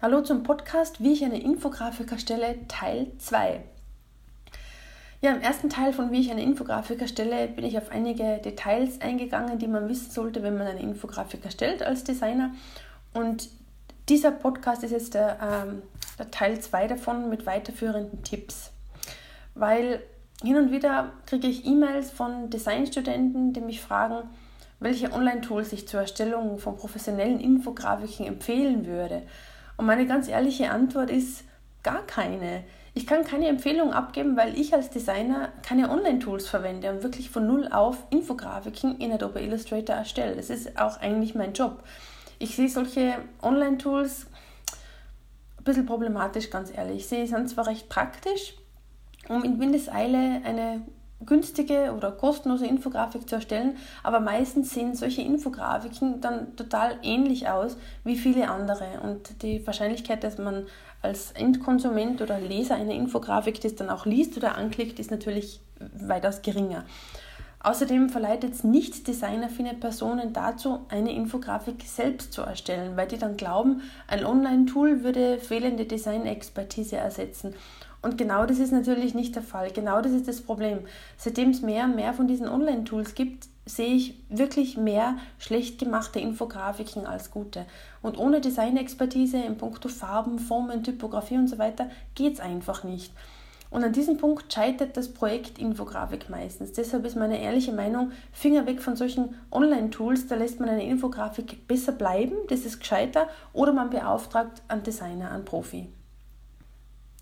Hallo zum Podcast Wie ich eine Infografik erstelle, Teil 2. Ja, im ersten Teil von Wie ich eine Infografik erstelle, bin ich auf einige Details eingegangen, die man wissen sollte, wenn man eine Infografik erstellt als Designer. Und dieser Podcast ist jetzt der, ähm, der Teil 2 davon mit weiterführenden Tipps. Weil hin und wieder kriege ich E-Mails von Designstudenten, die mich fragen, welche Online-Tools ich zur Erstellung von professionellen Infografiken empfehlen würde. Und meine ganz ehrliche Antwort ist gar keine. Ich kann keine Empfehlung abgeben, weil ich als Designer keine Online-Tools verwende und wirklich von null auf Infografiken in Adobe Illustrator erstelle. Das ist auch eigentlich mein Job. Ich sehe solche Online-Tools ein bisschen problematisch, ganz ehrlich. Ich sehe, sie sind zwar recht praktisch, um in Windeseile eine günstige oder kostenlose Infografik zu erstellen, aber meistens sehen solche Infografiken dann total ähnlich aus wie viele andere und die Wahrscheinlichkeit, dass man als Endkonsument oder Leser einer Infografik das dann auch liest oder anklickt, ist natürlich weitaus geringer. Außerdem verleitet es nicht designaffine Personen dazu, eine Infografik selbst zu erstellen, weil die dann glauben, ein Online-Tool würde fehlende Design-Expertise ersetzen. Und genau das ist natürlich nicht der Fall. Genau das ist das Problem. Seitdem es mehr und mehr von diesen Online-Tools gibt, sehe ich wirklich mehr schlecht gemachte Infografiken als gute. Und ohne Designexpertise in puncto Farben, Formen, Typografie und so weiter geht es einfach nicht. Und an diesem Punkt scheitert das Projekt Infografik meistens. Deshalb ist meine ehrliche Meinung, Finger weg von solchen Online-Tools, da lässt man eine Infografik besser bleiben, das ist gescheiter, oder man beauftragt einen Designer, einen Profi.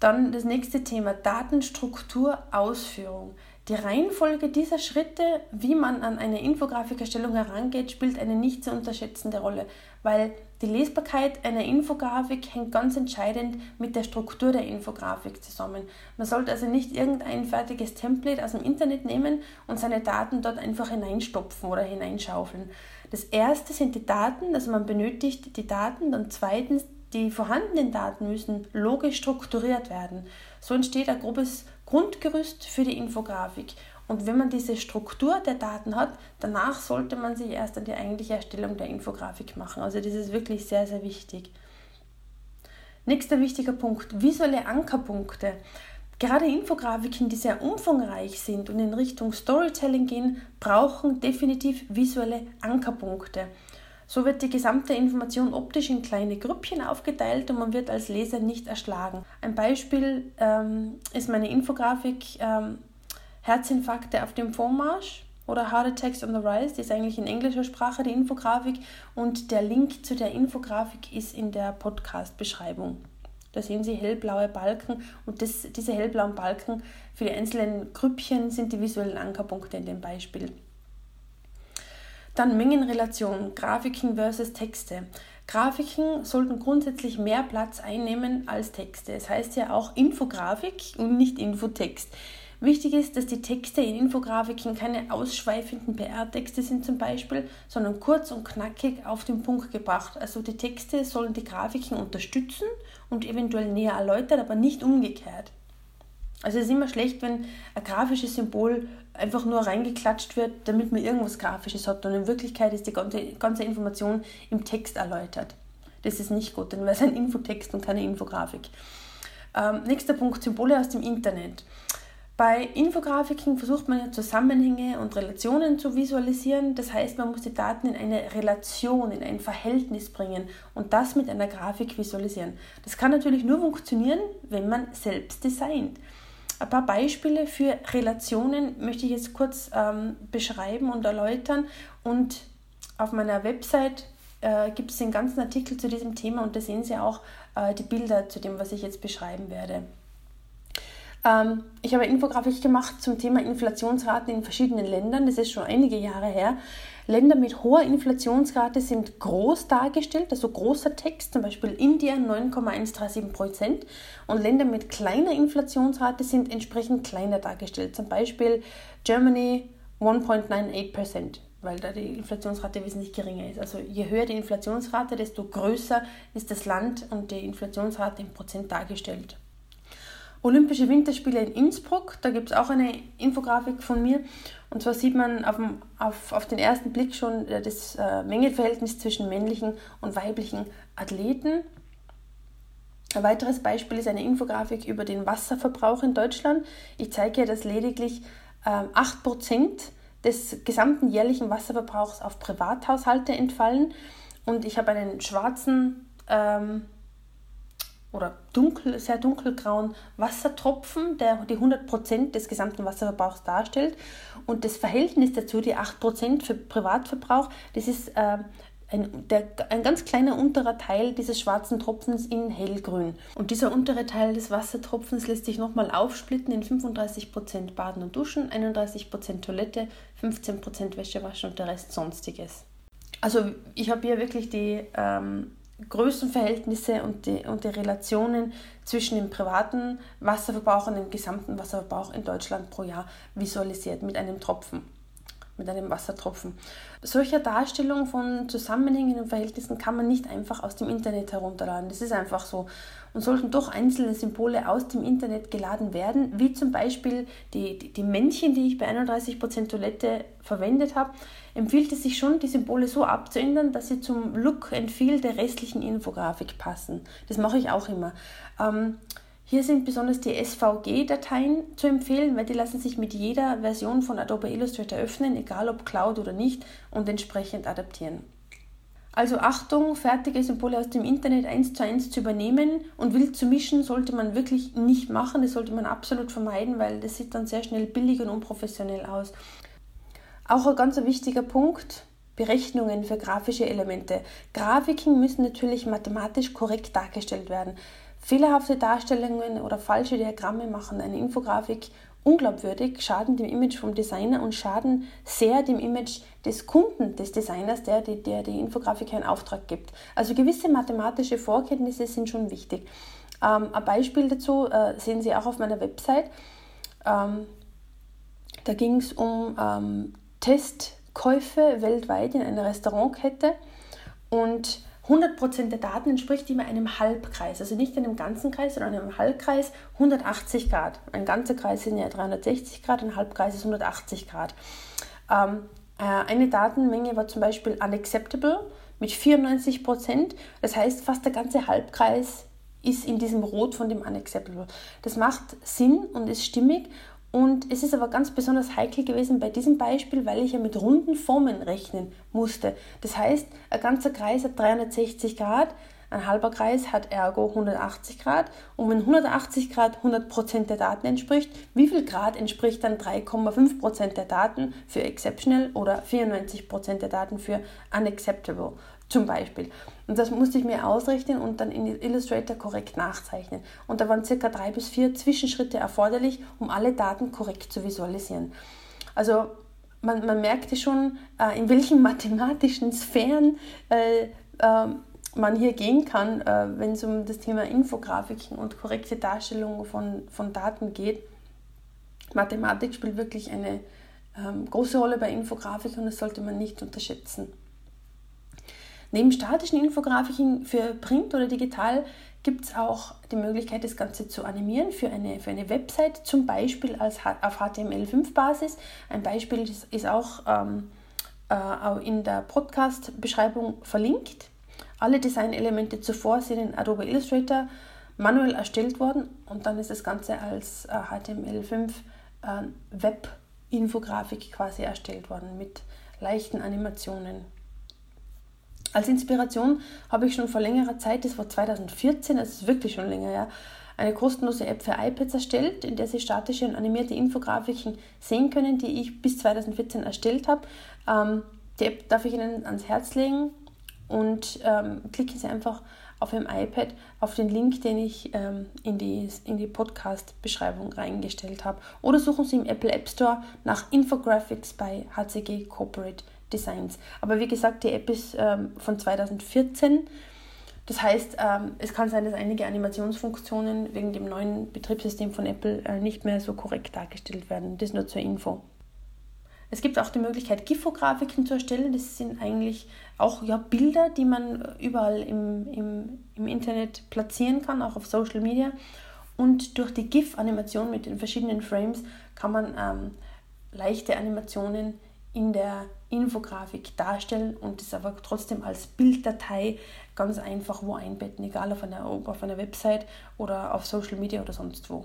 Dann das nächste Thema, Datenstruktur, Ausführung. Die Reihenfolge dieser Schritte, wie man an eine Infografikerstellung herangeht, spielt eine nicht zu unterschätzende Rolle, weil die Lesbarkeit einer Infografik hängt ganz entscheidend mit der Struktur der Infografik zusammen. Man sollte also nicht irgendein fertiges Template aus dem Internet nehmen und seine Daten dort einfach hineinstopfen oder hineinschaufeln. Das erste sind die Daten, also man benötigt die Daten, dann zweitens die vorhandenen Daten müssen logisch strukturiert werden. So entsteht ein grobes Grundgerüst für die Infografik. Und wenn man diese Struktur der Daten hat, danach sollte man sich erst an die eigentliche Erstellung der Infografik machen. Also das ist wirklich sehr, sehr wichtig. Nächster wichtiger Punkt, visuelle Ankerpunkte. Gerade Infografiken, die sehr umfangreich sind und in Richtung Storytelling gehen, brauchen definitiv visuelle Ankerpunkte. So wird die gesamte Information optisch in kleine Grüppchen aufgeteilt und man wird als Leser nicht erschlagen. Ein Beispiel ähm, ist meine Infografik ähm, Herzinfarkte auf dem Vormarsch oder Heart Attacks on the Rise, die ist eigentlich in englischer Sprache die Infografik und der Link zu der Infografik ist in der Podcast-Beschreibung. Da sehen Sie hellblaue Balken und das, diese hellblauen Balken für die einzelnen Grüppchen sind die visuellen Ankerpunkte in dem Beispiel. Dann Mengenrelation, Grafiken versus Texte. Grafiken sollten grundsätzlich mehr Platz einnehmen als Texte. Es das heißt ja auch Infografik und nicht Infotext. Wichtig ist, dass die Texte in Infografiken keine ausschweifenden PR-Texte sind zum Beispiel, sondern kurz und knackig auf den Punkt gebracht. Also die Texte sollen die Grafiken unterstützen und eventuell näher erläutern, aber nicht umgekehrt. Also es ist immer schlecht, wenn ein grafisches Symbol einfach nur reingeklatscht wird, damit man irgendwas Grafisches hat. Und in Wirklichkeit ist die ganze, ganze Information im Text erläutert. Das ist nicht gut, dann wäre es ein Infotext und keine Infografik. Ähm, nächster Punkt, Symbole aus dem Internet. Bei Infografiken versucht man ja Zusammenhänge und Relationen zu visualisieren. Das heißt, man muss die Daten in eine Relation, in ein Verhältnis bringen und das mit einer Grafik visualisieren. Das kann natürlich nur funktionieren, wenn man selbst designt. Ein paar Beispiele für Relationen möchte ich jetzt kurz ähm, beschreiben und erläutern. Und auf meiner Website äh, gibt es den ganzen Artikel zu diesem Thema und da sehen Sie auch äh, die Bilder zu dem, was ich jetzt beschreiben werde. Ähm, ich habe Infografik gemacht zum Thema Inflationsraten in verschiedenen Ländern. Das ist schon einige Jahre her. Länder mit hoher Inflationsrate sind groß dargestellt, also großer Text, zum Beispiel Indien 9,137 Prozent. Und Länder mit kleiner Inflationsrate sind entsprechend kleiner dargestellt, zum Beispiel Germany 1,98 Prozent weil da die Inflationsrate wesentlich geringer ist. Also je höher die Inflationsrate, desto größer ist das Land und die Inflationsrate in Prozent dargestellt. Olympische Winterspiele in Innsbruck. Da gibt es auch eine Infografik von mir. Und zwar sieht man auf, dem, auf, auf den ersten Blick schon äh, das äh, Mengenverhältnis zwischen männlichen und weiblichen Athleten. Ein weiteres Beispiel ist eine Infografik über den Wasserverbrauch in Deutschland. Ich zeige hier, dass lediglich äh, 8% des gesamten jährlichen Wasserverbrauchs auf Privathaushalte entfallen. Und ich habe einen schwarzen ähm, oder dunkel, sehr dunkelgrauen Wassertropfen, der die 100% des gesamten Wasserverbrauchs darstellt. Und das Verhältnis dazu, die 8% für Privatverbrauch, das ist äh, ein, der, ein ganz kleiner unterer Teil dieses schwarzen Tropfens in hellgrün. Und dieser untere Teil des Wassertropfens lässt sich nochmal aufsplitten in 35% Baden und Duschen, 31% Toilette, 15% Wäsche waschen und der Rest Sonstiges. Also ich habe hier wirklich die ähm, Größenverhältnisse und die, und die Relationen zwischen dem privaten Wasserverbrauch und dem gesamten Wasserverbrauch in Deutschland pro Jahr visualisiert mit einem Tropfen mit einem Wassertropfen. Solche Darstellung von Zusammenhängen und Verhältnissen kann man nicht einfach aus dem Internet herunterladen. Das ist einfach so. Und sollten doch einzelne Symbole aus dem Internet geladen werden, wie zum Beispiel die, die, die Männchen, die ich bei 31% Toilette verwendet habe, empfiehlt es sich schon, die Symbole so abzuändern, dass sie zum Look and Feel der restlichen Infografik passen. Das mache ich auch immer. Ähm, hier sind besonders die SVG-Dateien zu empfehlen, weil die lassen sich mit jeder Version von Adobe Illustrator öffnen, egal ob Cloud oder nicht, und entsprechend adaptieren. Also Achtung, fertige Symbole aus dem Internet eins zu eins zu übernehmen und wild zu mischen, sollte man wirklich nicht machen. Das sollte man absolut vermeiden, weil das sieht dann sehr schnell billig und unprofessionell aus. Auch ein ganz wichtiger Punkt, Berechnungen für grafische Elemente. Grafiken müssen natürlich mathematisch korrekt dargestellt werden. Fehlerhafte Darstellungen oder falsche Diagramme machen eine Infografik unglaubwürdig, schaden dem Image vom Designer und schaden sehr dem Image des Kunden des Designers, der die, der die Infografik einen Auftrag gibt. Also gewisse mathematische Vorkenntnisse sind schon wichtig. Ähm, ein Beispiel dazu äh, sehen Sie auch auf meiner Website. Ähm, da ging es um ähm, Testkäufe weltweit in einer Restaurantkette und 100% der Daten entspricht immer einem Halbkreis, also nicht einem ganzen Kreis, sondern einem Halbkreis 180 Grad. Ein ganzer Kreis sind ja 360 Grad, ein Halbkreis ist 180 Grad. Ähm, äh, eine Datenmenge war zum Beispiel unacceptable mit 94%, das heißt fast der ganze Halbkreis ist in diesem Rot von dem unacceptable. Das macht Sinn und ist stimmig und es ist aber ganz besonders heikel gewesen bei diesem Beispiel, weil ich ja mit runden Formen rechnen musste. Das heißt, ein ganzer Kreis hat 360 Grad, ein halber Kreis hat ergo 180 Grad. Und wenn 180 Grad 100% der Daten entspricht, wie viel Grad entspricht dann 3,5% der Daten für exceptional oder 94% der Daten für unacceptable? Zum Beispiel. Und das musste ich mir ausrechnen und dann in Illustrator korrekt nachzeichnen. Und da waren circa drei bis vier Zwischenschritte erforderlich, um alle Daten korrekt zu visualisieren. Also man, man merkte schon, äh, in welchen mathematischen Sphären äh, äh, man hier gehen kann, äh, wenn es um das Thema Infografiken und korrekte Darstellung von, von Daten geht. Mathematik spielt wirklich eine ähm, große Rolle bei Infografik und das sollte man nicht unterschätzen. Neben statischen Infografiken für Print oder digital gibt es auch die Möglichkeit, das Ganze zu animieren für eine, für eine Website, zum Beispiel als, auf HTML5-Basis. Ein Beispiel ist, ist auch ähm, äh, in der Podcast-Beschreibung verlinkt. Alle Designelemente zuvor sind in Adobe Illustrator manuell erstellt worden und dann ist das Ganze als äh, HTML5 äh, quasi erstellt worden mit leichten Animationen. Als Inspiration habe ich schon vor längerer Zeit, das war 2014, das ist wirklich schon länger her, eine kostenlose App für iPads erstellt, in der Sie statische und animierte Infografiken sehen können, die ich bis 2014 erstellt habe. Ähm, die App darf ich Ihnen ans Herz legen und ähm, klicken Sie einfach auf Ihrem iPad auf den Link, den ich ähm, in die, in die Podcast-Beschreibung reingestellt habe. Oder suchen Sie im Apple App Store nach Infographics bei HCG Corporate Designs. Aber wie gesagt, die App ist ähm, von 2014. Das heißt, ähm, es kann sein, dass einige Animationsfunktionen wegen dem neuen Betriebssystem von Apple äh, nicht mehr so korrekt dargestellt werden. Das nur zur Info. Es gibt auch die Möglichkeit, GIF-Grafiken zu erstellen. Das sind eigentlich auch ja, Bilder, die man überall im, im, im Internet platzieren kann, auch auf Social Media. Und durch die GIF-Animation mit den verschiedenen Frames kann man ähm, leichte Animationen in der Infografik darstellen und es aber trotzdem als Bilddatei ganz einfach wo einbetten, egal auf einer, auf einer Website oder auf Social Media oder sonst wo.